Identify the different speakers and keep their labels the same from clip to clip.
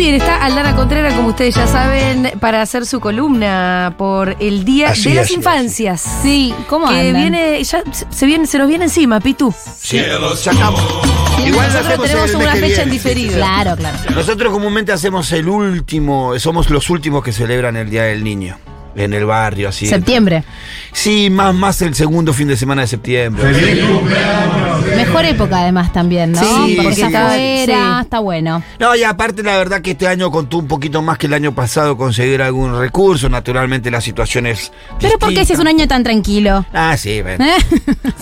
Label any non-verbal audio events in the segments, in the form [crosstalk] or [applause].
Speaker 1: Bien, está Aldana Contreras, como ustedes ya saben, para hacer su columna por el Día
Speaker 2: Así
Speaker 1: de las Infancias.
Speaker 3: Sí, ¿cómo
Speaker 1: que
Speaker 3: andan?
Speaker 1: viene, ya se, viene, se nos viene encima, Pitu.
Speaker 2: Sí, sacamos. Igual
Speaker 1: Nosotros tenemos una fecha en diferido.
Speaker 3: Claro, claro.
Speaker 2: Nosotros comúnmente hacemos el último, somos los últimos que celebran el Día del Niño. En el barrio, así.
Speaker 3: Septiembre.
Speaker 2: Sí, más, más el segundo fin de semana de septiembre.
Speaker 3: Mejor época además también, ¿no?
Speaker 2: Sí,
Speaker 3: Porque
Speaker 2: sí,
Speaker 3: está afuera,
Speaker 1: sí.
Speaker 3: está bueno.
Speaker 2: No, y aparte la verdad que este año contó un poquito más que el año pasado conseguir algún recurso. Naturalmente la situación es
Speaker 3: Pero ¿por qué si es un año tan tranquilo?
Speaker 2: Ah, sí, ven.
Speaker 3: ¿Eh?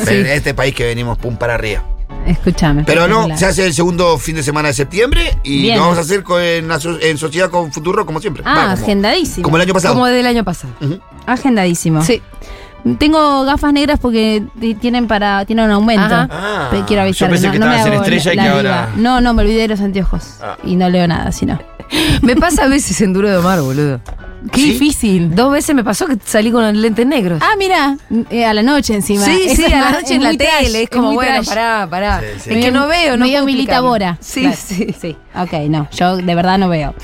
Speaker 2: Ven, Este país que venimos pum para arriba.
Speaker 3: Escúchame.
Speaker 2: Pero no, se hace el segundo fin de semana de septiembre y
Speaker 3: Bien.
Speaker 2: lo vamos a hacer con- en, sociedad con Futuro como siempre.
Speaker 3: Ah,
Speaker 2: Va, como-
Speaker 3: agendadísimo.
Speaker 2: Como el año pasado.
Speaker 1: Como del año pasado.
Speaker 3: Agendadísimo.
Speaker 1: Sí.
Speaker 3: Tengo gafas negras porque tienen para tienen un aumento.
Speaker 2: Ah,
Speaker 3: Pero quiero avisar.
Speaker 2: yo pensé
Speaker 3: no,
Speaker 2: que
Speaker 3: no me
Speaker 2: en estrella y que ahora-
Speaker 3: No, no, me olvidé de los anteojos.
Speaker 2: Ah.
Speaker 3: Y no leo nada, si no. [laughs]
Speaker 1: Me pasa a veces en Duro de Mar, boludo.
Speaker 3: Qué
Speaker 2: ¿Sí?
Speaker 3: difícil.
Speaker 1: Dos veces me pasó que salí con los lentes negros.
Speaker 3: Ah, mira, eh, a la noche encima.
Speaker 1: sí,
Speaker 3: Eso
Speaker 1: sí,
Speaker 3: es
Speaker 1: a la noche
Speaker 3: es
Speaker 1: en la
Speaker 3: trash,
Speaker 1: tele. Es como,
Speaker 3: muy
Speaker 1: bueno,
Speaker 3: trash.
Speaker 1: pará, pará.
Speaker 2: Sí, sí.
Speaker 1: Es que no veo, no puedo
Speaker 3: Milita. Bora.
Speaker 1: Sí,
Speaker 3: Claro.
Speaker 1: sí.
Speaker 3: Sí, ok, no, yo de verdad no veo.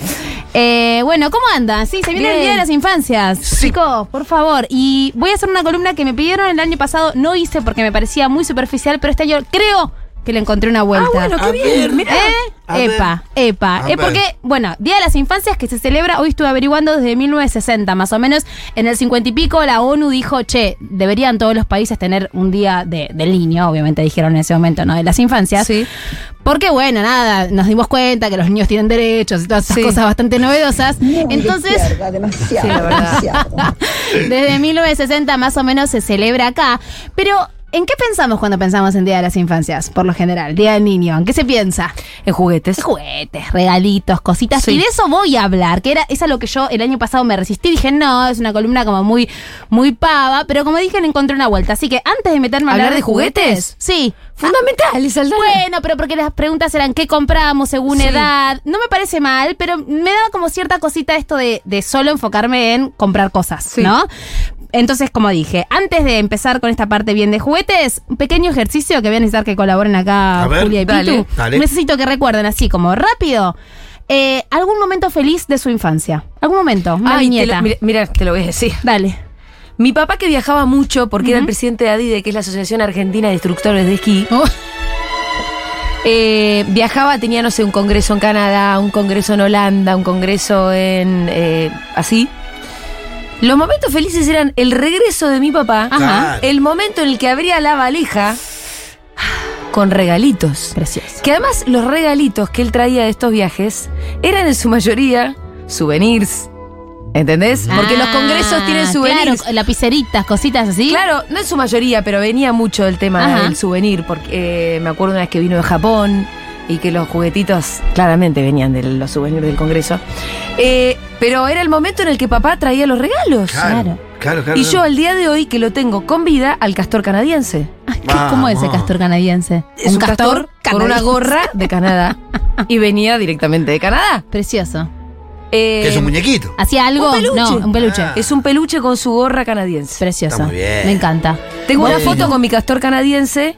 Speaker 3: Eh, bueno, ¿cómo andan? Sí, se viene el. Día de las Infancias.
Speaker 2: Sí.
Speaker 3: Chicos, por favor. Y voy a hacer una columna que me pidieron el año pasado, no hice porque me parecía muy superficial, pero este año creo que le encontré una vuelta.
Speaker 1: Ah, bueno,
Speaker 2: A
Speaker 1: qué
Speaker 2: ver,
Speaker 1: bien. Mirá.
Speaker 3: ¿Eh? Epa, epa.
Speaker 2: A
Speaker 3: Eh,
Speaker 2: ver.
Speaker 3: porque, bueno, Día de las Infancias que se celebra, hoy estuve averiguando desde 1960, más o menos. En el 50 y pico, la ONU dijo, che, deberían todos los países tener un día de, del niño, obviamente dijeron en ese momento, ¿no? De las infancias.
Speaker 1: Sí.
Speaker 3: Porque, bueno, nada, nos dimos cuenta que los niños tienen derechos y todas esas
Speaker 1: Sí.
Speaker 3: cosas bastante novedosas. Entonces, [laughs]
Speaker 1: Sí, la verdad.
Speaker 3: desde 1960 más o menos se celebra acá. Pero, ¿en qué pensamos cuando pensamos en Día de las Infancias? Por lo general, Día del Niño. ¿En qué se piensa?
Speaker 1: En juguetes.
Speaker 3: Juguetes, regalitos, cositas.
Speaker 1: Sí.
Speaker 3: Y de eso voy a hablar, que era, es a lo que yo el año pasado me resistí. Dije, no, es una columna como muy, muy pava. Pero como dije, le encontré una vuelta. Así que antes de meterme a hablar,
Speaker 1: ¿Hablar de juguetes?
Speaker 3: sí.
Speaker 1: Fundamentales, Aldana.
Speaker 3: Bueno, pero porque las preguntas eran qué compramos según
Speaker 1: Sí.
Speaker 3: edad. No me parece mal, pero me daba como cierta cosita esto de, de solo enfocarme en comprar cosas,
Speaker 1: Sí.
Speaker 3: ¿no? Entonces, como dije, antes de empezar con esta parte bien de juguetes, un pequeño ejercicio que voy a necesitar que colaboren acá
Speaker 2: A ver,
Speaker 3: Julia y
Speaker 1: dale,
Speaker 3: Pitu.
Speaker 2: dale.
Speaker 3: Necesito que recuerden así como rápido eh, algún momento feliz de su infancia. Algún momento, una
Speaker 1: Ay, te
Speaker 3: viñeta.
Speaker 1: lo, mira, mira, te lo voy a decir.
Speaker 3: Dale.
Speaker 1: Mi papá que viajaba mucho porque era el presidente de ADIDE, que es la Asociación Argentina de Instructores de Esquí,
Speaker 3: Oh,
Speaker 1: eh, viajaba, tenía, no sé, un congreso en Canadá, un congreso en Holanda, un congreso en... eh, así. Los momentos felices eran el regreso de mi papá,
Speaker 2: Ajá.
Speaker 1: el momento en el que abría la valija con regalitos.
Speaker 3: precioso.
Speaker 1: Que además los regalitos que él traía de estos viajes eran en su mayoría souvenirs. ¿Entendés? Porque los congresos tienen
Speaker 3: Ah,
Speaker 1: souvenirs.
Speaker 3: Claro, lapiceritas, cositas así.
Speaker 1: Claro, no en su mayoría, pero venía mucho el tema
Speaker 3: Ajá.
Speaker 1: del souvenir, porque eh, me acuerdo una vez que vino de Japón y que los juguetitos claramente venían de los souvenirs del Congreso. Eh, pero era el momento en el que papá traía los regalos.
Speaker 2: Claro, claro, claro.
Speaker 1: Y yo al día de hoy que lo tengo con vida al castor canadiense.
Speaker 3: Ah, ¿qué- ¿Cómo es ese
Speaker 2: Vamos.
Speaker 3: castor canadiense?
Speaker 1: Es un, castor, con una gorra de Canadá. [laughs] y venía directamente de Canadá.
Speaker 3: Precioso.
Speaker 1: Eh,
Speaker 2: Que es un muñequito.
Speaker 3: ¿Hacía algo?
Speaker 1: Un peluche.
Speaker 3: No, un peluche.
Speaker 2: Ah.
Speaker 1: es un peluche con su gorra canadiense.
Speaker 3: Precioso.
Speaker 2: Está muy bien.
Speaker 3: Me encanta.
Speaker 1: Tengo una foto con mi castor canadiense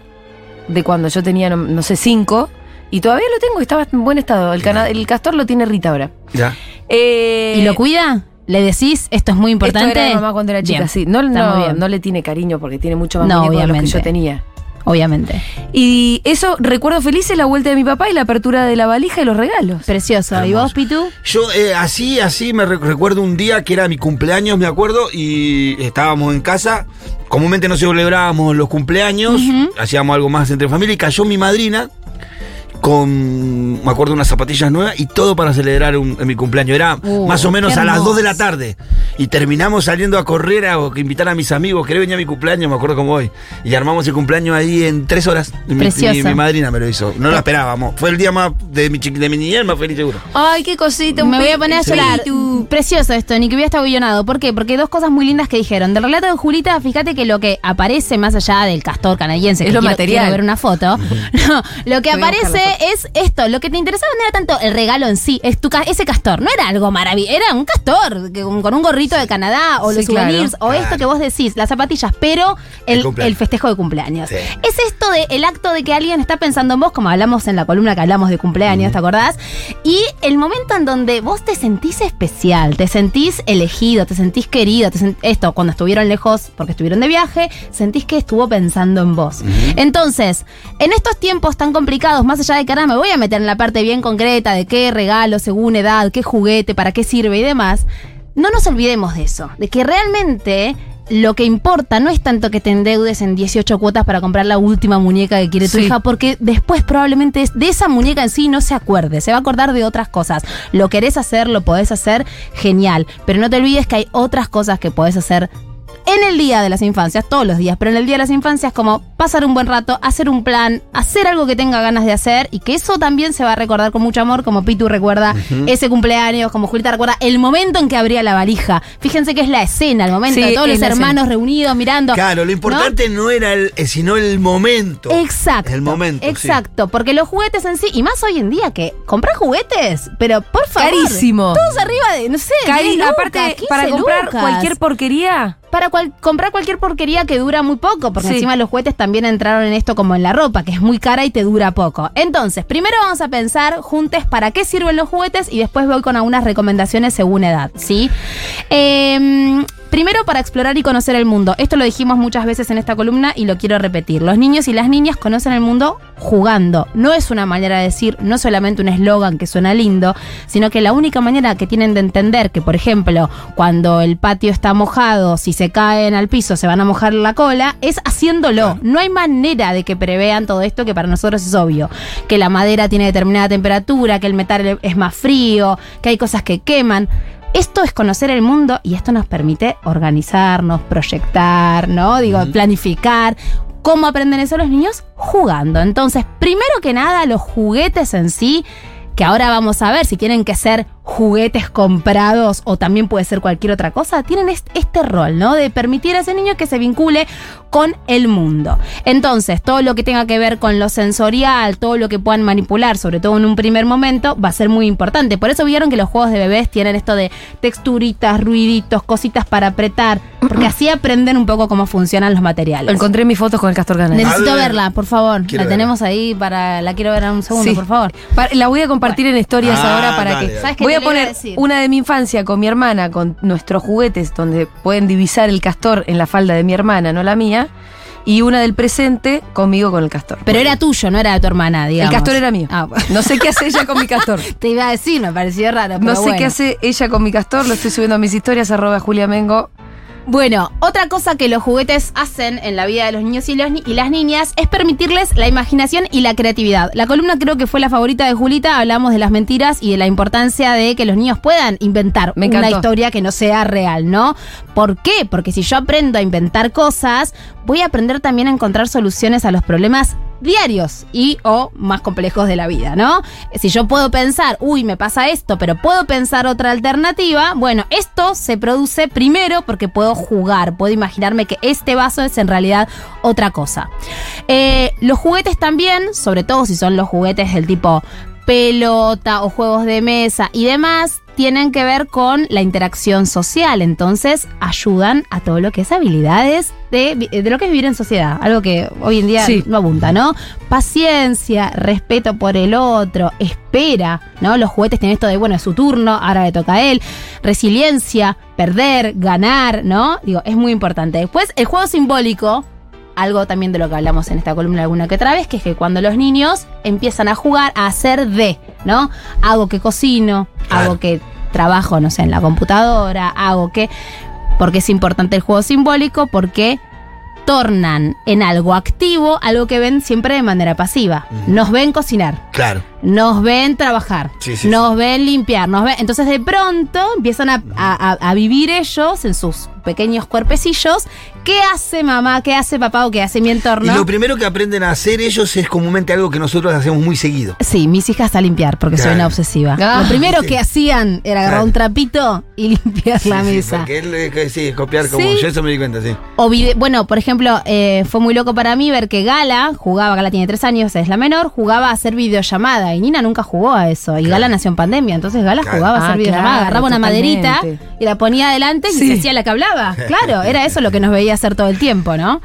Speaker 1: de cuando yo tenía, no, no sé, cinco. Y todavía lo tengo, estaba en buen estado. El, cana- el castor lo tiene Rita ahora.
Speaker 2: Ya.
Speaker 1: Eh,
Speaker 3: ¿Y lo cuida? ¿Le decís esto es muy importante?
Speaker 1: Esto era mamá cuando era chica,
Speaker 3: Bien.
Speaker 1: sí. No, no, no le tiene cariño porque tiene mucho más
Speaker 3: No,
Speaker 1: muñecos de los que yo tenía.
Speaker 3: Obviamente.
Speaker 1: Y eso, recuerdo felices la vuelta de mi papá y la apertura de la valija y los regalos.
Speaker 3: Precioso. ¿Y
Speaker 2: Hermoso.
Speaker 3: vos, Pitu?
Speaker 2: Yo eh, así, así me re- recuerdo un día que era mi cumpleaños, me acuerdo, y estábamos en casa. Comúnmente no celebrábamos los cumpleaños, hacíamos algo más entre familia, y cayó mi madrina con, me acuerdo, unas zapatillas nuevas y todo para celebrar un- mi cumpleaños. Era
Speaker 3: Uh,
Speaker 2: más o menos a las 2 de la tarde. y terminamos saliendo a correr a invitar a mis amigos. Quería venir a mi cumpleaños, me acuerdo cómo voy. Y armamos el cumpleaños ahí en tres horas. Mi-
Speaker 3: Precioso.
Speaker 2: Mi, mi madrina me lo hizo. No lo esperábamos. Fue el día más de mi, de mi niñez más feliz seguro.
Speaker 1: Ay, qué cosita.
Speaker 3: Me voy a poner a llorar. Precioso esto, ni que hubiera estado guionado. ¿Por qué? Porque hay dos cosas muy lindas que dijeron. Del relato de Julita, fíjate que lo que aparece más allá del castor canadiense,
Speaker 1: Es
Speaker 3: que
Speaker 1: lo
Speaker 3: quiero,
Speaker 1: material.
Speaker 3: quiero ver una foto. [laughs] [laughs] No, lo que aparece es esto. Lo que te interesaba no era tanto el regalo en sí, es tu ca- ese castor. No era algo maravilloso, era un castor que- con, con un gorrito de Canadá o
Speaker 1: Sí,
Speaker 3: los souvenirs
Speaker 1: claro.
Speaker 3: o esto que vos decís, las zapatillas, pero
Speaker 2: El
Speaker 3: el, festejo de cumpleaños.
Speaker 2: Sí.
Speaker 3: Es esto de el acto de que alguien está pensando en vos, como hablamos en la columna que hablamos de cumpleaños, ¿te acordás? Y el momento en donde vos te sentís especial, te sentís elegido, te sentís querido, te sent- esto cuando estuvieron lejos porque estuvieron de viaje, sentís que estuvo pensando en vos. Entonces, en estos tiempos tan complicados, más allá de que ahora me voy a meter en la parte bien concreta de qué regalo según edad, qué juguete, para qué sirve y demás, no nos olvidemos de eso, de que realmente lo que importa no es tanto que te endeudes en 18 cuotas para comprar la última muñeca que quiere tu
Speaker 1: Sí.
Speaker 3: hija, porque después probablemente de esa muñeca en sí no se acuerde, se va a acordar de otras cosas. Lo querés hacer, lo podés hacer, genial, pero no te olvides que hay otras cosas que podés hacer en el día de las infancias, todos los días, pero en el día de las infancias como pasar un buen rato, hacer un plan, hacer algo que tenga ganas de hacer y que eso también se va a recordar con mucho amor, como Pitu recuerda ese cumpleaños, como Julita recuerda el momento en que abría la valija. Fíjense que es la escena, el momento
Speaker 1: Sí,
Speaker 3: de todos los hermanos reunidos mirando.
Speaker 2: Claro, lo importante ¿no? era el, eh, sino el momento.
Speaker 3: Exacto.
Speaker 2: El momento. sí.
Speaker 3: Exacto, porque los juguetes en sí, y más hoy en día que comprar juguetes, pero por favor.
Speaker 1: Carísimo.
Speaker 3: Todos arriba de, no sé,
Speaker 1: Cari,
Speaker 3: 10 lucas,
Speaker 1: aparte,
Speaker 3: 15
Speaker 1: para comprar
Speaker 3: lucas.
Speaker 1: cualquier porquería.
Speaker 3: Para cual- comprar cualquier porquería que dura muy poco, porque
Speaker 1: Sí.
Speaker 3: encima los juguetes también entraron en esto como en la ropa, que es muy cara y te dura poco. Entonces, primero vamos a pensar juntos para qué sirven los juguetes y después voy con algunas recomendaciones según edad, ¿sí? Em, primero para explorar y conocer el mundo. Esto lo dijimos muchas veces en esta columna y lo quiero repetir. Los niños y las niñas conocen el mundo jugando. No es una manera de decir, no solamente un eslogan que suena lindo, sino que la única manera que tienen de entender que, por ejemplo, cuando el patio está mojado, si se caen al piso se van a mojar la cola, es haciéndolo. No hay manera de que prevean todo esto que para nosotros es obvio. Que la madera tiene determinada temperatura, que el metal es más frío, que hay cosas que queman. Esto es conocer el mundo y esto nos permite organizarnos, proyectar, ¿no? Digo, planificar. ¿Cómo aprenden eso los niños? Jugando. Entonces, primero que nada, los juguetes en sí, que ahora vamos a ver si tienen que ser juguetes comprados o también puede ser cualquier otra cosa, tienen est- este rol, ¿no? De permitir a ese niño que se vincule con el mundo. Entonces, todo lo que tenga que ver con lo sensorial, todo lo que puedan manipular, sobre todo en un primer momento, va a ser muy importante. Por eso vieron que los juegos de bebés tienen esto de texturitas, ruiditos, cositas para apretar, porque así aprenden un poco cómo funcionan los materiales.
Speaker 1: Encontré mis fotos con el castor canal.
Speaker 3: Necesito verla, por favor.
Speaker 2: Quiero
Speaker 3: la
Speaker 2: verla.
Speaker 3: tenemos ahí para. La quiero ver en un segundo,
Speaker 1: Sí.
Speaker 3: por favor.
Speaker 1: La voy a compartir en historias
Speaker 2: Ah,
Speaker 1: ahora para
Speaker 2: dale,
Speaker 1: que.
Speaker 2: dale.
Speaker 3: ¿Sabes qué
Speaker 1: Voy a poner una de mi infancia con mi hermana, con nuestros juguetes, donde pueden divisar el castor en la falda de mi hermana, no la mía. Y una del presente conmigo con el castor.
Speaker 3: Pero era tuyo, no era de tu hermana, digamos.
Speaker 1: el castor era mío.
Speaker 3: Ah, bueno.
Speaker 1: No sé qué hace ella con mi castor. [laughs]
Speaker 3: Te iba a decir, me pareció raro.
Speaker 1: No sé
Speaker 3: bueno.
Speaker 1: qué hace ella con mi castor, lo estoy subiendo a mis historias, arroba Julia Mengo.
Speaker 3: Bueno, otra cosa que los juguetes hacen en la vida de los niños y, los ni- y las niñas es permitirles la imaginación y la creatividad. La columna creo que fue la favorita de Julita, hablamos de las mentiras y de la importancia de que los niños puedan inventar
Speaker 1: Me
Speaker 3: una historia que no sea real, ¿no? ¿Por qué? Porque si yo aprendo a inventar cosas, voy a aprender también a encontrar soluciones a los problemas diarios y o más complejos de la vida, ¿no? Si yo puedo pensar, uy, me pasa esto, pero puedo pensar otra alternativa, bueno, esto se produce primero porque puedo jugar, puedo imaginarme que este vaso es en realidad otra cosa. Eh, los juguetes también, sobre todo si son los juguetes del tipo pelota o juegos de mesa y demás, tienen que ver con la interacción social. Entonces, ayudan a todo lo que es habilidades de, de lo que es vivir en sociedad. Algo que hoy en día
Speaker 1: Sí.
Speaker 3: no abunda, ¿no? Paciencia, respeto por el otro, espera, ¿no? Los juguetes tienen esto de, bueno, es su turno, ahora le toca a él. Resiliencia, perder, ganar, ¿no? Digo, es muy importante. Después, el juego simbólico algo también de lo que hablamos en esta columna alguna que otra vez, que es que cuando los niños empiezan a jugar a hacer de, ¿no? Hago que cocino,
Speaker 2: Claro.
Speaker 3: hago que trabajo, no sé, en la computadora, hago que... Porque es importante el juego simbólico, porque tornan en algo activo algo que ven siempre de manera pasiva. Nos ven cocinar.
Speaker 2: Claro.
Speaker 3: Nos ven trabajar,
Speaker 2: Sí, sí,
Speaker 3: nos ven limpiar, nos ven. Entonces de pronto empiezan a, a- a- a vivir ellos en sus pequeños cuerpecillos. ¿Qué hace mamá? ¿Qué hace papá o qué hace mi entorno?
Speaker 2: Y lo primero que aprenden a hacer ellos es comúnmente algo que nosotros hacemos muy seguido.
Speaker 3: Sí, mis hijas a limpiar porque soy
Speaker 2: Claro.
Speaker 3: una obsesiva.
Speaker 1: Ah,
Speaker 3: lo primero
Speaker 2: sí.
Speaker 3: que hacían era agarrar
Speaker 2: Claro.
Speaker 3: un trapito y [laughs] limpiar la mesa.
Speaker 2: él, eh, sí, copiar como
Speaker 3: Sí.
Speaker 2: yo, eso me di cuenta, sí.
Speaker 3: O bueno, por ejemplo, eh, fue muy loco para mí ver que Gala jugaba, Gala tiene tres años, es la menor, jugaba a hacer videollamada y Nina nunca jugó a eso. Y
Speaker 2: Claro.
Speaker 3: Gala nació en pandemia, entonces Gala
Speaker 2: Claro.
Speaker 3: jugaba a hacer
Speaker 1: Ah,
Speaker 3: videollamada,
Speaker 1: claro,
Speaker 3: agarraba una
Speaker 1: totalmente.
Speaker 3: maderita y la ponía adelante y
Speaker 1: Sí.
Speaker 3: se hacía la que hablaba. [laughs] Claro, era eso lo que nos veía hacer todo el tiempo, ¿no?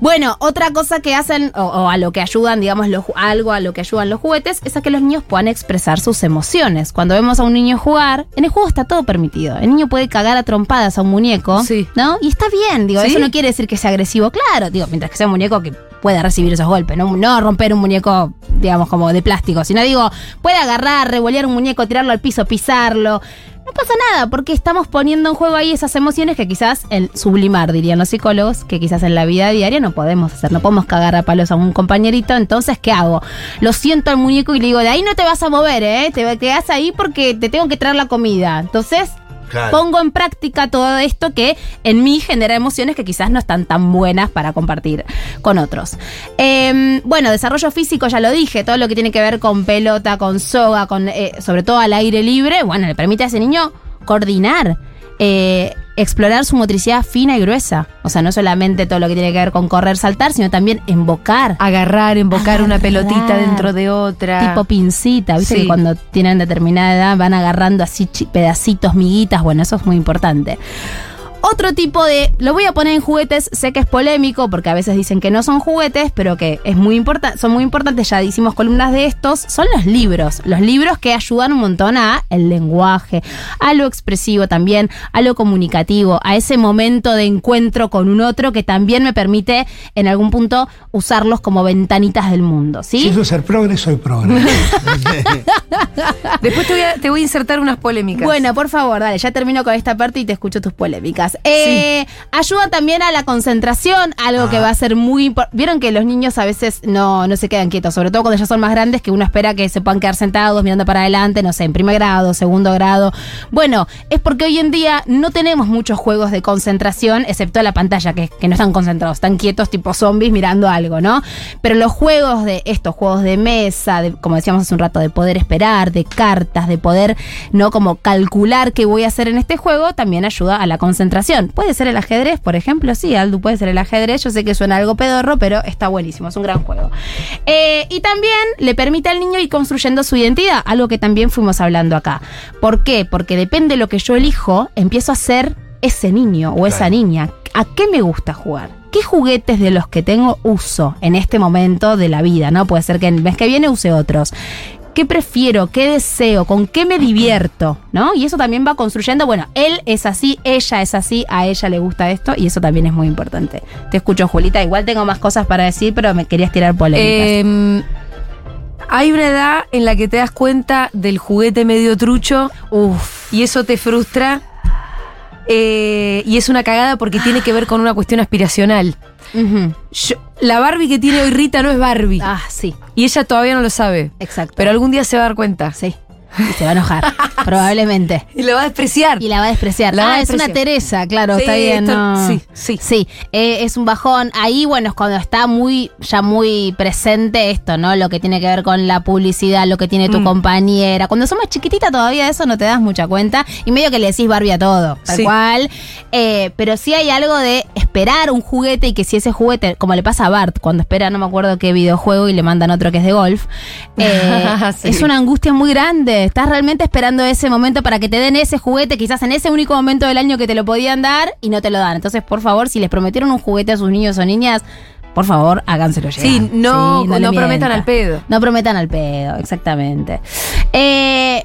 Speaker 3: Bueno, otra cosa que hacen, o, o a lo que ayudan, digamos, los algo a lo que ayudan los juguetes, es a que los niños puedan expresar sus emociones. Cuando vemos a un niño jugar, en el juego está todo permitido. El niño puede cagar a trompadas a un muñeco,
Speaker 1: Sí.
Speaker 3: ¿no? Y está bien, digo,
Speaker 1: ¿Sí?
Speaker 3: eso no quiere decir que sea agresivo, claro, digo, mientras que sea un muñeco que pueda recibir esos golpes, no, no romper un muñeco, digamos, como de plástico, sino digo, puede agarrar, revolear un muñeco, tirarlo al piso, pisarlo. No pasa nada, porque estamos poniendo en juego ahí esas emociones que quizás el sublimar, dirían los psicólogos, que quizás en la vida diaria no podemos hacer, no podemos cagar a palos a un compañerito, entonces, ¿qué hago? Lo siento al muñeco y le digo, de ahí no te vas a mover, ¿eh? Te quedas ahí porque te tengo que traer la comida. Entonces, Pongo en práctica todo esto que en mí genera emociones que quizás no están tan buenas para compartir con otros. Eh, bueno, desarrollo físico, ya lo dije, todo lo que tiene que ver con pelota, con soga, con eh, sobre todo al aire libre, bueno, le permite a ese niño coordinar. Eh, explorar su motricidad fina y gruesa. O sea, no solamente todo lo que tiene que ver con correr, saltar, sino también invocar.
Speaker 1: Agarrar, embocar una
Speaker 3: Agarrar.
Speaker 1: pelotita dentro de otra.
Speaker 3: Tipo pincita, viste
Speaker 1: Sí.
Speaker 3: que cuando tienen determinada edad van agarrando así pedacitos, miguitas, bueno, eso es muy importante. Otro tipo de, lo voy a poner en juguetes, sé que es polémico porque a veces dicen que no son juguetes, pero que es muy importante, son muy importantes, ya hicimos columnas de estos, son los libros, los libros que ayudan un montón a el lenguaje, a lo expresivo también, a lo comunicativo, a ese momento de encuentro con un otro que también me permite en algún punto usarlos como ventanitas del mundo, ¿sí?
Speaker 4: Si eso es ser progre, soy progre. [laughs]
Speaker 1: Después te voy, a, te voy a insertar unas polémicas.
Speaker 3: Bueno, por favor, dale, ya termino con esta parte y te escucho tus polémicas. Eh, Ayuda también a la concentración, algo que va a ser muy importante. Vieron que los niños a veces no, no se quedan quietos, sobre todo cuando ya son más grandes, que uno espera que se puedan quedar sentados mirando para adelante, no sé, en primer grado, segundo grado. Bueno, es porque hoy en día no tenemos muchos juegos de concentración, excepto la pantalla, que, que no están concentrados, están quietos tipo zombies mirando algo, ¿no? Pero los juegos de estos juegos de mesa, de, como decíamos hace un rato, de poder esperar, de cartas, de poder, ¿no? Como calcular qué voy a hacer en este juego, también ayuda a la concentración. Puede ser el ajedrez, por ejemplo, sí, Aldu, puede ser el ajedrez. Yo sé que suena algo pedorro, pero está buenísimo, es un gran juego. Eh, y también le permite al niño ir construyendo su identidad, algo que también fuimos hablando acá. ¿Por qué? Porque depende de lo que yo elijo, empiezo a ser ese niño o esa niña. ¿A qué me gusta jugar? ¿Qué juguetes de los que tengo uso en este momento de la vida? ¿No? Puede ser que el mes que viene use otros. ¿Qué prefiero? ¿Qué deseo? ¿Con qué me divierto? ¿No? Y eso también va construyendo, bueno, él es así, ella es así, a ella le gusta esto y eso también es muy importante. Te escucho, Julita. Igual tengo más cosas para decir, pero me querías tirar polémicas.
Speaker 1: Eh, hay una edad en la que te das cuenta del juguete medio trucho
Speaker 3: Uf.
Speaker 1: y eso te frustra. eh, y es una cagada porque tiene que ver con una cuestión aspiracional. Yo- la Barbie que tiene hoy Rita no es Barbie.
Speaker 3: Ah, sí,
Speaker 1: Y ella todavía no lo sabe.
Speaker 3: exacto.
Speaker 1: Pero algún día se va a dar cuenta.
Speaker 3: Sí. Y [laughs] se va a enojar, [laughs] probablemente.
Speaker 1: Y lo va a despreciar.
Speaker 3: Y la va a despreciar.
Speaker 1: La va
Speaker 3: ah, es una. Teresa, claro,
Speaker 1: Sí,
Speaker 3: está bien.
Speaker 1: esto-
Speaker 3: no.
Speaker 1: sí, sí.
Speaker 3: Sí, eh, es un bajón. Ahí, bueno, es cuando está muy, ya muy presente esto, ¿no? Lo que tiene que ver con la publicidad, lo que tiene tu
Speaker 1: Mm.
Speaker 3: compañera. Cuando sos más chiquitita todavía de eso no te das mucha cuenta. Y medio que le decís Barbie a todo, tal
Speaker 1: Sí.
Speaker 3: cual. Eh, pero sí hay algo de esperar un juguete y que si ese juguete, como le pasa a Bart, cuando espera no me acuerdo qué videojuego y le mandan otro que es de golf, eh, [laughs]
Speaker 1: Sí.
Speaker 3: es una angustia muy grande. Estás realmente esperando ese momento para que te den ese juguete, quizás en ese único momento del año que te lo podían dar y no te lo dan. Entonces, por favor, si les prometieron un juguete a sus niños o niñas, por favor, háganselo llegar.
Speaker 1: Sí, no,
Speaker 3: le
Speaker 1: no prometan al pedo.
Speaker 3: No prometan al pedo, exactamente. Eh,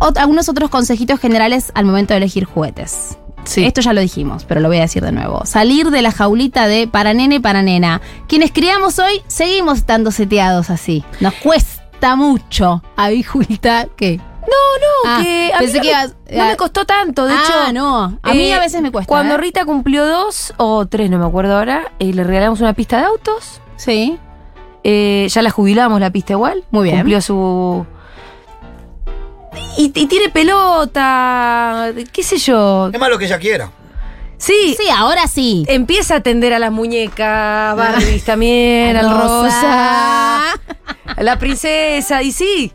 Speaker 3: ot- algunos otros consejitos generales al momento de elegir juguetes.
Speaker 1: Sí.
Speaker 3: Esto ya lo dijimos, pero lo voy a decir de nuevo. Salir de la jaulita de para nene, para nena. Quienes criamos hoy seguimos estando seteados así. Nos cuesta mucho. A mí, Julita, ¿qué?
Speaker 1: No,
Speaker 3: Ah,
Speaker 1: que a mí
Speaker 3: pensé
Speaker 1: no
Speaker 3: que ibas-
Speaker 1: no me costó tanto. De
Speaker 3: Ah,
Speaker 1: hecho,
Speaker 3: no. A mí
Speaker 1: eh,
Speaker 3: a veces me cuesta.
Speaker 1: Cuando
Speaker 3: ¿eh?
Speaker 1: Rita cumplió dos o tres, no me acuerdo ahora, eh, le regalamos una pista de autos.
Speaker 3: Sí.
Speaker 1: Eh, ya la jubilamos, la pista igual.
Speaker 3: Muy bien.
Speaker 1: Cumplió su. Y, y tiene pelota, qué sé yo.
Speaker 2: Es más lo que ella quiera.
Speaker 1: Sí,
Speaker 3: Sí, ahora sí.
Speaker 1: empieza a atender a las muñecas, Barbies también, al rosa, a la princesa, y sí.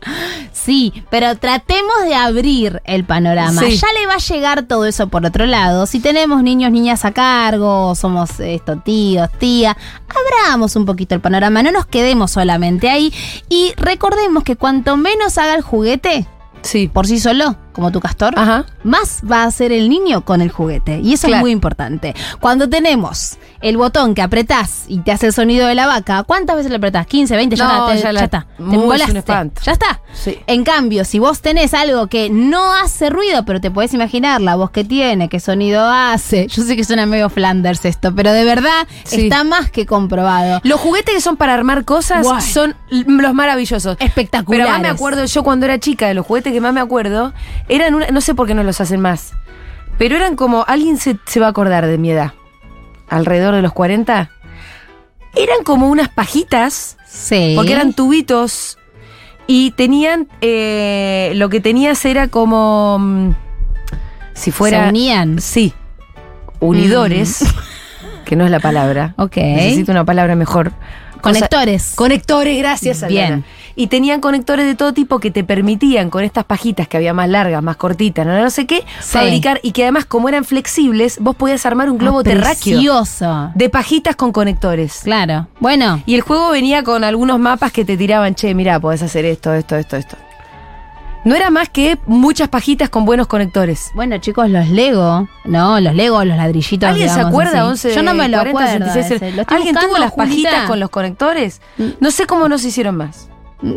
Speaker 3: Sí, pero tratemos de abrir el panorama.
Speaker 1: Sí.
Speaker 3: Ya le va a llegar todo eso por otro lado. Si tenemos niños, niñas a cargo, somos esto, tíos, tía, abramos un poquito el panorama, no nos quedemos solamente ahí y recordemos que cuanto menos haga el juguete
Speaker 1: Sí.
Speaker 3: por sí solo, como tu castor,
Speaker 1: Ajá.
Speaker 3: más va a hacer el niño con el juguete. Y eso
Speaker 1: Claro.
Speaker 3: es muy importante. Cuando tenemos el botón que apretás y te hace el sonido de la vaca, ¿cuántas veces le apretás? 15, 20, ya,
Speaker 1: No,
Speaker 3: te-
Speaker 1: ya la-
Speaker 3: ya está. Te. Ya está.
Speaker 1: Sí.
Speaker 3: En cambio, si vos tenés algo que no hace ruido, pero te podés imaginar la voz que tiene, qué sonido hace. Yo sé que suena medio Flanders esto, pero de verdad
Speaker 1: Sí.
Speaker 3: está más que comprobado.
Speaker 1: Los juguetes que son para armar cosas son los maravillosos.
Speaker 3: Espectaculares.
Speaker 1: Pero más me acuerdo, yo cuando era chica, de los juguetes que más me acuerdo, eran una, no sé por qué no los hacen más, pero eran como, alguien se, se va a acordar de mi edad, alrededor de los 40, eran como unas pajitas,
Speaker 3: Sí.
Speaker 1: porque eran tubitos, y tenían, eh, lo que tenías era como, mm, si fuera...
Speaker 3: Se unían.
Speaker 1: Sí, unidores, que no es la palabra. [laughs]
Speaker 3: Ok.
Speaker 1: Necesito una palabra mejor.
Speaker 3: Conectores.
Speaker 1: Cosa- conectores, gracias,
Speaker 3: Bien.
Speaker 1: Y tenían conectores de todo tipo que te permitían, con estas pajitas que había más largas, más cortitas, no, no sé qué,
Speaker 3: Sí.
Speaker 1: fabricar. Y que además, como eran flexibles, vos podías armar un globo
Speaker 3: Ah,
Speaker 1: terráqueo
Speaker 3: Precioso.
Speaker 1: de pajitas con conectores.
Speaker 3: Claro. Bueno.
Speaker 1: Y el juego venía con algunos mapas que te tiraban, che, mirá, podés hacer esto, esto, esto, esto. No era más que muchas pajitas con buenos conectores.
Speaker 3: Bueno, chicos, los Lego, ¿no? Los Lego, los ladrillitos.
Speaker 1: ¿Alguien se acuerda?
Speaker 3: así.
Speaker 1: 11,
Speaker 3: Yo no me lo
Speaker 1: 40,
Speaker 3: acuerdo.
Speaker 1: 66.
Speaker 3: ese. Lo estoy
Speaker 1: ¿Alguien tuvo las pajitas con los conectores? No sé cómo no se hicieron más. [laughs]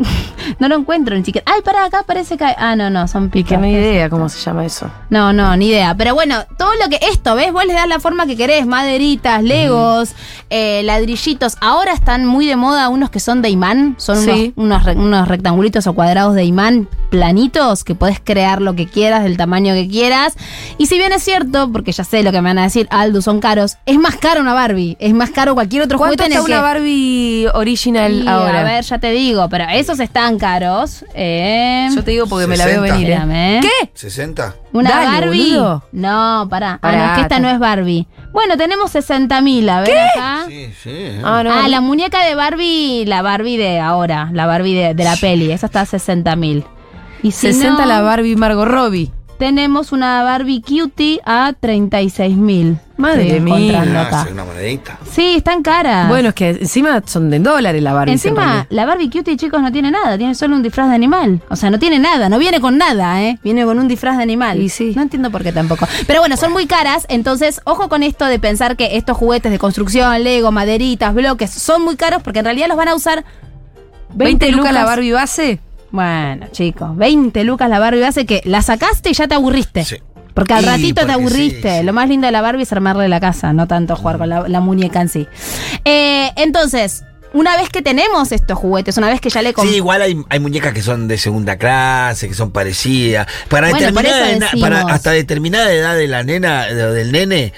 Speaker 3: No lo encuentro ni siquiera. Ay, para acá parece que. hay- Ah, no, no, son
Speaker 1: Y que no idea cómo se llama eso.
Speaker 3: No, no, ni idea. Pero bueno, todo lo que. Esto, ¿ves? Vos le das la forma que querés: maderitas, legos, eh, ladrillitos. Ahora están muy de moda unos que son de imán. Son
Speaker 1: Sí.
Speaker 3: unos, unos, re- unos rectangulitos o cuadrados de imán planitos que podés crear lo que quieras, del tamaño que quieras. Y si bien es cierto, porque ya sé lo que me van a decir, Aldo, son caros, es más caro una Barbie. Es más caro cualquier otro
Speaker 1: ¿Cuánto
Speaker 3: juguete
Speaker 1: está una
Speaker 3: que-
Speaker 1: Barbie original ahora?
Speaker 3: A ver, ya te digo, pero esos están caros. Eh,
Speaker 1: Yo te digo porque me la veo
Speaker 2: 60.
Speaker 1: venir. ¿eh? ¿Qué?
Speaker 2: ¿60?
Speaker 3: Una
Speaker 1: Dale,
Speaker 3: Barbie.
Speaker 1: boludo.
Speaker 3: No, pará. Ah, no,
Speaker 1: Pará,
Speaker 3: es que esta
Speaker 1: ta-
Speaker 3: no es Barbie. Bueno, tenemos 60 mil, a ver acá.
Speaker 2: Sí, sí.
Speaker 1: Ah, no.
Speaker 3: Ah, la muñeca de Barbie, la Barbie de ahora, la Barbie de, de la peli, esa está a 60 mil. Y si
Speaker 1: 60
Speaker 3: no,
Speaker 1: la Barbie Margot Robbie.
Speaker 3: tenemos una Barbie Cutie a 36 mil.
Speaker 1: Madre mía.
Speaker 2: Ah, una monedita.
Speaker 3: Sí, están caras.
Speaker 1: Bueno, es que encima son de dólares la Barbie.
Speaker 3: Encima, la Barbie Cutie, chicos, no tiene nada, tiene solo un disfraz de animal. O sea, no tiene nada, no viene con nada, ¿eh? Viene con un disfraz de animal.
Speaker 1: Y sí.
Speaker 3: No entiendo por qué tampoco. Pero bueno, son muy caras, entonces, ojo con esto de pensar que estos juguetes de construcción, Lego, maderitas, bloques, son muy caros porque en realidad los van a usar
Speaker 1: 20 lucas la Barbie base.
Speaker 3: Bueno, chicos, 20 lucas la Barbie hace que la sacaste y ya te aburriste.
Speaker 2: Sí.
Speaker 3: Porque al ratito te aburriste.
Speaker 2: sí, sí.
Speaker 3: Lo más lindo de la Barbie es armarle la casa, no tanto jugar con la, la muñeca en sí. Eh, entonces, una vez que tenemos estos juguetes, una vez que ya le
Speaker 2: Sí, igual hay, hay muñecas que son de segunda clase, que son parecidas. Para
Speaker 3: Bueno,
Speaker 2: determinada para hasta determinada edad de la nena, de- del nene,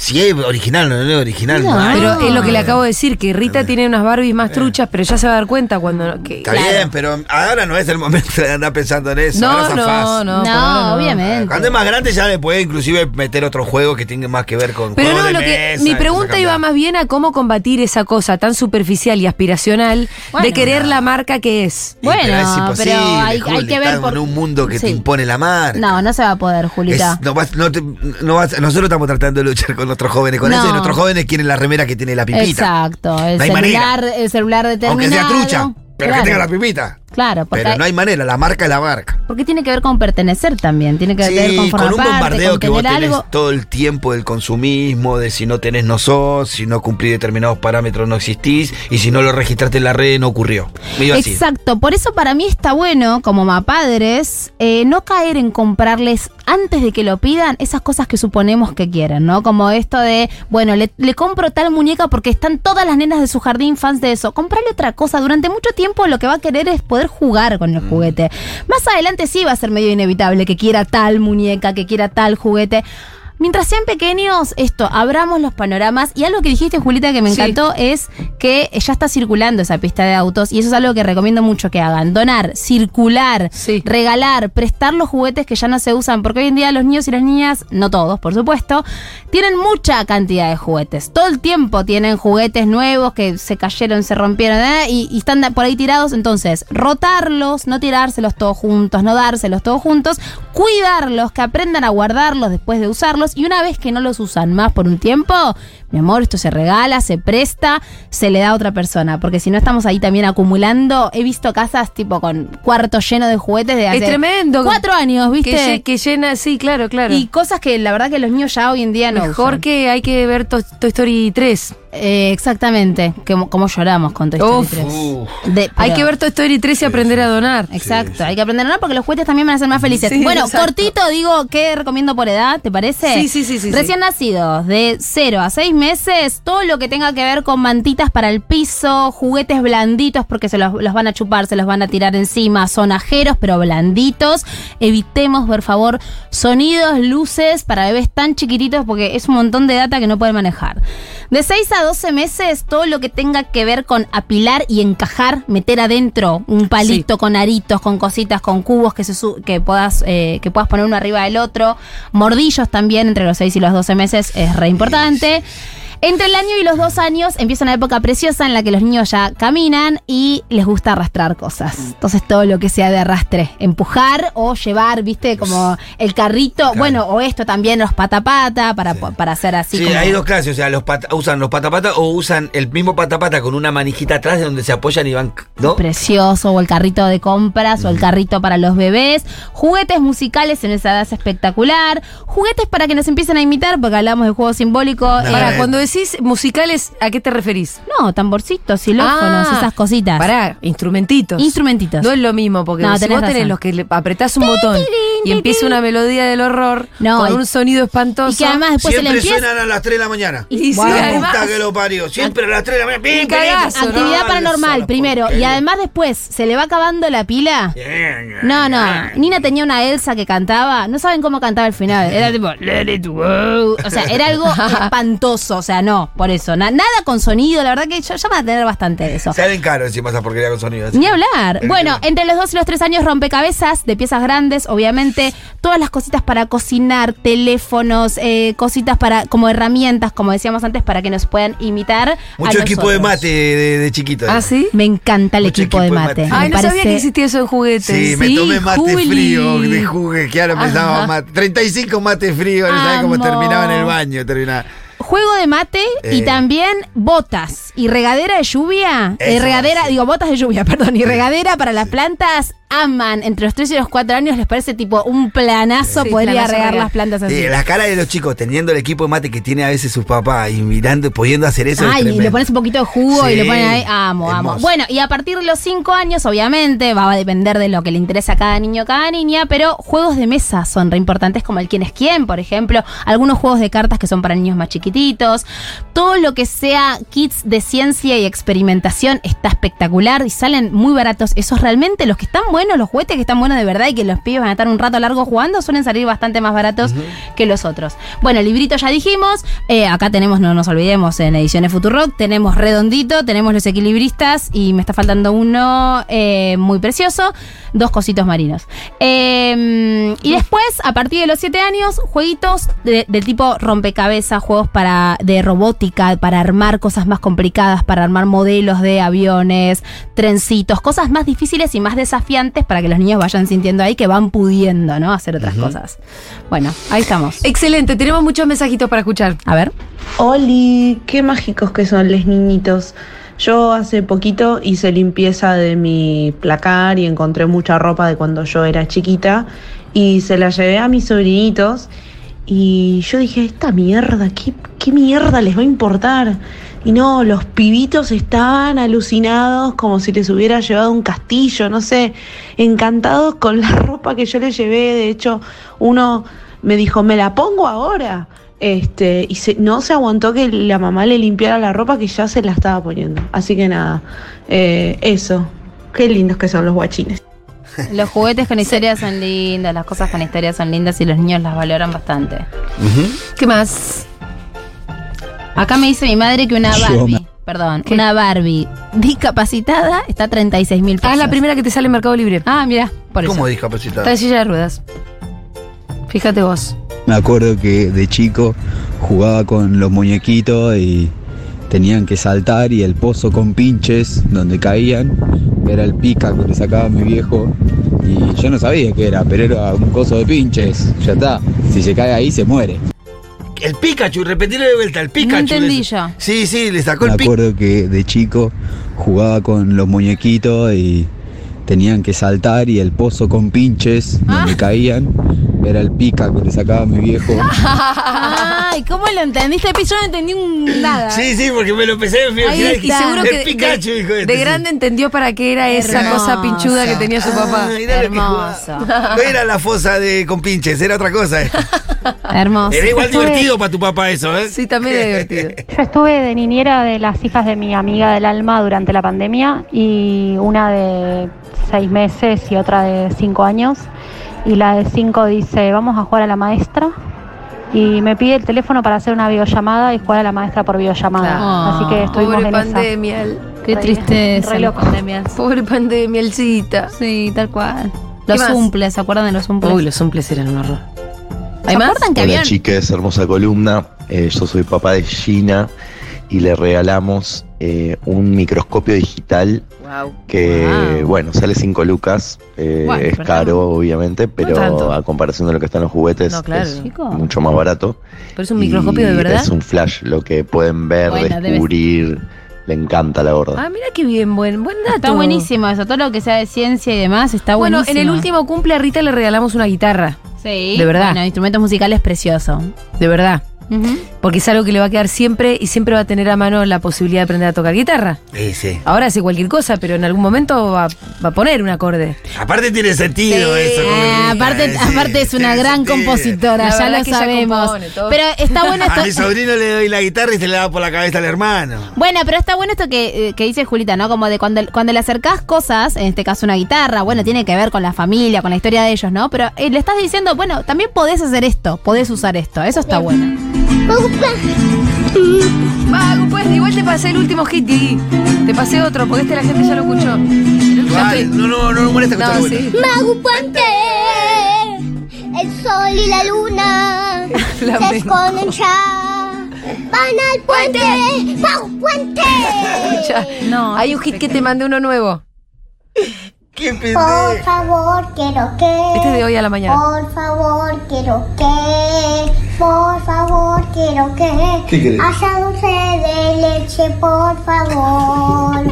Speaker 2: si es original no es original,
Speaker 3: No,
Speaker 2: no, hay.
Speaker 1: Pero es lo que le acabo de decir, que Rita tiene unas Barbies más truchas, pero ya se va a dar cuenta cuando... Que,
Speaker 2: Está
Speaker 3: Claro.
Speaker 2: bien, pero ahora no es el momento de andar pensando en eso.
Speaker 1: no,
Speaker 2: ahora
Speaker 1: no, no,
Speaker 3: No, obviamente.
Speaker 2: Cuando es más grande ya le puede inclusive meter otro juego que tenga más que ver con
Speaker 1: Pero no,
Speaker 2: de
Speaker 1: lo que
Speaker 2: mesa,
Speaker 1: mi pregunta iba más bien a cómo combatir esa cosa tan superficial y aspiracional
Speaker 3: Bueno.
Speaker 1: de querer la marca que es.
Speaker 2: Y
Speaker 3: Bueno,
Speaker 2: pero es
Speaker 3: pero
Speaker 2: imposible,
Speaker 3: hay- que ver por-
Speaker 2: en un mundo que
Speaker 3: Sí.
Speaker 2: te impone la marca.
Speaker 3: No, no se va a poder, Julita.
Speaker 2: Es- no vas- no te- no vas- nosotros estamos tratando de luchar con nuestros jóvenes con
Speaker 3: No.
Speaker 2: eso y nuestros jóvenes quieren la remera que tiene la pipita.
Speaker 3: Exacto. El
Speaker 2: No
Speaker 3: celular, el celular determinado.
Speaker 2: Aunque sea trucha, pero
Speaker 3: Claro.
Speaker 2: que tenga la pipita.
Speaker 3: Claro, porque,
Speaker 2: Pero no hay manera, la marca es la marca.
Speaker 3: porque tiene que ver con pertenecer también. Tiene que ver con formar
Speaker 2: con un
Speaker 3: parte,
Speaker 2: bombardeo
Speaker 3: con
Speaker 2: que vos tenés
Speaker 3: algo.
Speaker 2: todo el tiempo del consumismo, de si no tenés no sos, si no cumplís determinados parámetros no existís, y si no lo registraste en la red no ocurrió. Medio así.
Speaker 3: Exacto, por eso para mí está bueno, como mapadres, eh, no caer en comprarles antes de que lo pidan esas cosas que suponemos que quieren, ¿no? Como esto de, bueno, le, le compro tal muñeca porque están todas las nenas de su jardín fans de eso. Comprarle otra cosa. Durante mucho tiempo lo que va a querer es poder jugar con
Speaker 2: Mm.
Speaker 3: el juguete. Más adelante sí va a ser medio inevitable que quiera tal muñeca, que quiera tal juguete. Mientras sean pequeños, esto, abramos los panoramas. Y algo que dijiste, Julita, que me
Speaker 1: Sí.
Speaker 3: encantó, es que ya está circulando esa pista de autos. Y eso es algo que recomiendo mucho que hagan. Donar, circular,
Speaker 1: Sí.
Speaker 3: regalar, prestar los juguetes que ya no se usan. Porque hoy en día los niños y las niñas, no todos, por supuesto, tienen mucha cantidad de juguetes. Todo el tiempo tienen juguetes nuevos que se cayeron, se rompieron ¿eh? y, y están por ahí tirados. Entonces, rotarlos, no tirárselos todos juntos, no dárselos todos juntos, cuidarlos, que aprendan a guardarlos después de usarlos y una vez que no los usan más por un tiempo, mi amor, esto se regala, se presta, se le da a otra persona, porque si no estamos ahí también acumulando, he visto casas tipo con cuarto lleno de juguetes de hace
Speaker 1: Es tremendo.
Speaker 3: cuatro años, ¿viste?
Speaker 1: Que, lle- que llena, sí, claro, claro.
Speaker 3: y cosas que la verdad que los niños ya hoy en día no
Speaker 1: Mejor
Speaker 3: usan.
Speaker 1: que hay que ver To- Toy Story 3.
Speaker 3: Eh, exactamente, como, como lloramos con Toy Story
Speaker 1: Uf.
Speaker 3: 3.
Speaker 2: Uf.
Speaker 3: De-
Speaker 1: Hay que ver Toy Story 3 y aprender a donar.
Speaker 3: Exacto, hay que aprender a donar porque los juguetes también van a ser más felices.
Speaker 1: Sí,
Speaker 3: bueno,
Speaker 1: exacto.
Speaker 3: cortito digo, ¿qué recomiendo por edad? ¿Te parece?
Speaker 1: Sí, sí, sí, sí,
Speaker 3: Recién nacidos, de 0 a 6 meses, todo lo que tenga que ver con mantitas para el piso, juguetes blanditos porque se los, los van a chupar, se los van a tirar encima, sonajeros, pero blanditos. Evitemos, por favor, sonidos, luces para bebés tan chiquititos porque es un montón de data que no pueden manejar. De 6 a 12 meses, todo lo que tenga que ver con apilar y encajar, meter adentro un palito con aritos, con cositas, con cubos que, se que, puedas, eh, que puedas poner uno arriba del otro. Mordillos también entre los 6 y los 12 meses es re importante. Entre el año y los dos años empieza una época preciosa en la que los niños ya caminan y les gusta arrastrar cosas. Entonces todo lo que sea de arrastre, empujar o llevar, viste, como el carrito, bueno, o esto también, los patapata, para, para hacer así
Speaker 2: Sí,
Speaker 3: como...
Speaker 2: hay dos clases, o sea, los pata- usan los patapata o usan el mismo patapata con una manijita atrás de donde se apoyan y van, ¿no?
Speaker 3: Precioso, o el carrito de compras, o el carrito para los bebés, juguetes musicales en esa edad es espectacular, juguetes para que nos empiecen a imitar, porque hablamos de juego simbólico.
Speaker 2: No,
Speaker 1: Para,
Speaker 2: eh.
Speaker 1: cuando decís musicales, ¿a qué te referís?
Speaker 3: no, tamborcitos, xilófonos,
Speaker 1: Ah,
Speaker 3: esas cositas.
Speaker 1: Pará, instrumentitos.
Speaker 3: Instrumentitos.
Speaker 1: No es lo mismo, porque
Speaker 3: No,
Speaker 1: si
Speaker 3: tenés
Speaker 1: vos tenés
Speaker 3: razón.
Speaker 1: los que le apretás un botón y empieza una melodía del horror
Speaker 3: No,
Speaker 1: con
Speaker 3: y-
Speaker 1: un sonido espantoso.
Speaker 3: y que además después se le
Speaker 2: Siempre
Speaker 3: empieza...
Speaker 2: suenan a las 3 de la mañana.
Speaker 1: Y sí,
Speaker 2: La
Speaker 1: además-
Speaker 2: puta que lo parió. Siempre a las 3 de la mañana. Pim,
Speaker 1: cagazo.
Speaker 3: Actividad
Speaker 2: Ay,
Speaker 3: paranormal, primero. Y además después, ¿se le va acabando la pila? No, no. Nina tenía una Elsa que cantaba. No saben cómo cantaba al final. Era tipo, let it go. O sea, era algo [laughs] espantoso. O sea, no, por eso. Na- nada con sonido. La verdad que ya, ya van a tener bastante de eso.
Speaker 2: Salen caros encima esa porquería con sonido. así.
Speaker 3: Ni hablar. Bueno, entre los dos y los tres años, rompecabezas de piezas grandes, obviamente. Todas las cositas para cocinar, teléfonos, eh, cositas para, como herramientas, como decíamos antes, para que nos puedan imitar. a
Speaker 2: Mucho equipo de mate de, de chiquito.
Speaker 1: ¿Ah, sí?
Speaker 3: Me encanta el
Speaker 2: Mucho
Speaker 3: equipo de
Speaker 2: equipo de
Speaker 3: mate.
Speaker 2: mate.
Speaker 1: Ay,
Speaker 3: Me
Speaker 1: no sabía que existía eso en juguetes.
Speaker 2: Sí, me
Speaker 3: Sí,
Speaker 2: tomé mate
Speaker 3: Juli.
Speaker 2: frío de jugue, que ahora empezaba
Speaker 1: Ajá.
Speaker 2: mate. 35 mate frío, no sabés cómo terminaba en el baño. Terminaba.
Speaker 3: Juego de mate y
Speaker 2: Eh.
Speaker 3: también botas y regadera de lluvia. Eh, regadera,
Speaker 2: sí.
Speaker 3: digo, botas de lluvia, [laughs] perdón. Y regadera para las plantas. Aman. Entre los 3 y los 4 años les parece tipo un planazo
Speaker 1: Sí,
Speaker 3: poder ir a
Speaker 1: planazo
Speaker 3: regar las plantas así.
Speaker 2: Sí, las caras de los chicos teniendo el equipo de mate que tiene a veces sus papás y mirando, pudiendo hacer eso. es
Speaker 3: Ay, y le pones un poquito de jugo y le ponen ahí. Amo, amo. Bueno, y a partir de los 5 años, obviamente, va a depender de lo que le interesa a cada niño, cada niña, pero juegos de mesa son re importantes, como el quién es quién, por ejemplo. Algunos juegos de cartas que son para niños más chiquititos. Todo lo que sea kits de ciencia y experimentación está espectacular y salen muy baratos. Esos realmente, los que están buenos, los juguetes que están buenos de verdad y que los pibes van a estar un rato largo jugando, suelen salir bastante más baratos que los otros. Bueno, el librito ya dijimos. Eh, acá tenemos, no nos olvidemos, en ediciones Futurock, tenemos Redondito, tenemos los equilibristas y me está faltando uno eh, muy precioso, dos cositos marinos. Eh, y después, a partir de los 7 años, jueguitos de- del tipo rompecabezas, juegos para de robótica, para armar cosas más complicadas, para armar modelos de aviones, trencitos, cosas más difíciles y más desafiantes para que los niños vayan sintiendo ahí que van pudiendo, ¿no? Hacer otras cosas. Bueno, ahí estamos.
Speaker 1: Excelente, tenemos muchos mensajitos para escuchar.
Speaker 3: A ver.
Speaker 4: Oli, qué mágicos que son los niñitos. Yo hace poquito hice limpieza de mi placar y encontré mucha ropa de cuando yo era chiquita y se la llevé a mis sobrinitos y yo dije, esta mierda, ¿qué, qué mierda les va a importar? Y no, los pibitos estaban alucinados como si les hubiera llevado un castillo, no sé, encantados con la [laughs] ropa que yo les llevé. De hecho, uno me dijo, me la pongo ahora. Este, y se- no se aguantó que la mamá le limpiara la ropa que ya se la estaba poniendo. Así que nada, eh, eso. Qué lindos que son los guachines. [laughs]
Speaker 3: Los juguetes con historias son lindas, las cosas con historias son lindas y los niños las valoran bastante.
Speaker 1: ¿Qué más?
Speaker 3: Acá me dice mi madre que una Barbie,
Speaker 5: me-
Speaker 3: perdón, una Barbie discapacitada está a 36 mil pesos.
Speaker 1: Ah, es la primera que te sale en Mercado Libre.
Speaker 3: Ah, mira, por eso.
Speaker 2: ¿Cómo
Speaker 1: Está
Speaker 2: discapacitada?
Speaker 1: en silla de ruedas. Fíjate vos.
Speaker 5: Me acuerdo que de chico jugaba con los muñequitos y tenían que saltar y el pozo con pinches donde caían era el pica que le sacaba mi viejo y yo no sabía qué era, pero era un coso de pinches, ya está. Si se cae ahí se muere.
Speaker 2: El Pikachu, repetirle de vuelta, el Pikachu.
Speaker 3: entendí
Speaker 2: le-
Speaker 3: yo.
Speaker 2: Sí, sí, le sacó
Speaker 5: Me
Speaker 2: el Pikachu.
Speaker 5: acuerdo que de chico jugaba con los muñequitos y tenían que saltar y el pozo con pinches donde caían era el pica que le sacaba mi viejo. [laughs]
Speaker 3: Ay, ¿cómo lo entendiste? Yo no entendí un nada.
Speaker 2: Sí, sí, porque me lo empecé a
Speaker 1: Ahí,
Speaker 2: imaginar.
Speaker 1: y seguro
Speaker 2: el
Speaker 1: que de-
Speaker 2: Pikachu,
Speaker 1: de,
Speaker 2: hijo
Speaker 1: de
Speaker 2: este, sí.
Speaker 1: grande entendió para qué era esa
Speaker 3: Hermoso.
Speaker 1: cosa pinchuda que tenía su papá.
Speaker 2: Ah,
Speaker 3: Hermoso.
Speaker 2: No era la fosa de con pinches, era otra cosa. [laughs] [laughs]
Speaker 3: Hermoso.
Speaker 2: Era igual divertido para tu papá eso, ¿eh?
Speaker 1: Sí, también es divertido. [laughs]
Speaker 6: Yo estuve de niñera de las hijas de mi amiga del alma durante la pandemia y una de seis meses y otra de cinco años. Y la de cinco dice, vamos a jugar a la maestra. Y me pide el teléfono para hacer una videollamada y jugar a la maestra por videollamada. Así que estuvimos
Speaker 1: Pobre
Speaker 6: en esa.
Speaker 1: pandemia.
Speaker 3: Qué
Speaker 6: Re-
Speaker 3: tristeza.
Speaker 6: re
Speaker 3: las
Speaker 6: loco.
Speaker 3: pandemias.
Speaker 1: Pobre pandemia, Elcita.
Speaker 3: Sí, tal cual.
Speaker 1: ¿Qué
Speaker 3: Los
Speaker 1: más?
Speaker 3: cumples, ¿se acuerdan de los cumples?
Speaker 1: Uy, los sumples eran un horror.
Speaker 3: ¿Se
Speaker 1: ¿Hay más?
Speaker 3: que
Speaker 7: Hola
Speaker 3: habían?
Speaker 7: chiques, hermosa columna. Eh, yo soy papá de Gina y le regalamos eh, un microscopio digital
Speaker 1: Wow.
Speaker 7: que,
Speaker 3: Wow.
Speaker 7: bueno, sale 5 lucas. Eh,
Speaker 3: Bueno,
Speaker 7: es caro, obviamente, pero a comparación de lo que están los juguetes
Speaker 1: No, claro.
Speaker 7: es
Speaker 3: Chico.
Speaker 7: mucho más barato.
Speaker 1: ¿Pero es un microscopio de verdad?
Speaker 7: Es un flash lo que pueden ver,
Speaker 3: Bueno,
Speaker 7: descubrir. Le encanta la gorda.
Speaker 1: Ah, mira qué bien, buen, buen dato.
Speaker 3: Está buenísimo eso, todo lo que sea de ciencia y demás está
Speaker 1: Bueno,
Speaker 3: buenísimo.
Speaker 1: en el último cumple a Rita le regalamos una guitarra.
Speaker 3: Sí.
Speaker 1: de verdad.
Speaker 3: Bueno, instrumentos musicales precioso.
Speaker 1: De verdad. Porque es algo que le va a quedar siempre y siempre va a tener a mano la posibilidad de aprender a tocar guitarra.
Speaker 2: Sí, sí.
Speaker 1: Ahora hace cualquier cosa, pero en algún momento va, va a poner un acorde.
Speaker 2: Aparte tiene sentido
Speaker 1: Sí.
Speaker 2: eso.
Speaker 3: Ah, aparte, aparte es una gran
Speaker 2: sentido.
Speaker 3: compositora,
Speaker 1: La
Speaker 3: ya lo sabemos.
Speaker 1: compone.
Speaker 3: Pero está bueno [laughs]
Speaker 2: A mi
Speaker 3: esto.
Speaker 2: sobrino le doy la guitarra y se le da por la cabeza al hermano.
Speaker 3: Bueno, pero está bueno esto que, eh, que dice Julita, ¿no? Como de cuando, cuando le acercás cosas, en este caso una guitarra, bueno, tiene que ver con la familia, con la historia de ellos, ¿no? Pero eh, le estás diciendo, bueno, también podés hacer esto, podés usar esto, eso está bueno.
Speaker 1: Mago, pues igual te pasé el último hit, Digi. Te pasé otro, porque este la gente ya lo escuchó. Hit.
Speaker 2: no, no, no, no molesta
Speaker 1: No,
Speaker 2: escucharlo.
Speaker 1: sí.
Speaker 8: Magu Puente, el sol y la luna [laughs] se
Speaker 1: Flamenco.
Speaker 8: esconden ya. Van al puente, Magu Puente.
Speaker 1: Ya.
Speaker 3: No.
Speaker 1: Hay un hit que te mandé uno nuevo.
Speaker 2: Qué
Speaker 8: Por
Speaker 2: pendejo.
Speaker 8: favor, quiero que.
Speaker 1: Este es de hoy a la mañana.
Speaker 8: Por favor, quiero que. Por favor, quiero que.
Speaker 2: ¿Qué?
Speaker 8: Haya dulce de leche, por favor.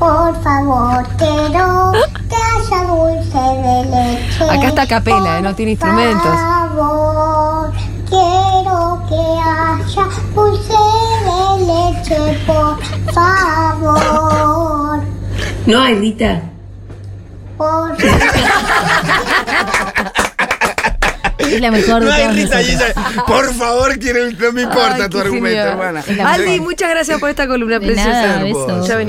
Speaker 8: Por favor, quiero que haya dulce de leche.
Speaker 1: Acá está capela, eh, no tiene instrumentos.
Speaker 8: Por favor, quiero que haya dulce de leche, por favor.
Speaker 9: No Rita.
Speaker 8: Por [laughs]
Speaker 3: Es la mejor de
Speaker 2: No hay Por favor, quiero, no me importa
Speaker 1: Ay,
Speaker 2: tu argumento, hermana.
Speaker 1: Aldi, muchas gracias por esta columna
Speaker 3: De
Speaker 1: preciosa.
Speaker 3: nada, besos.
Speaker 1: Ya venimos.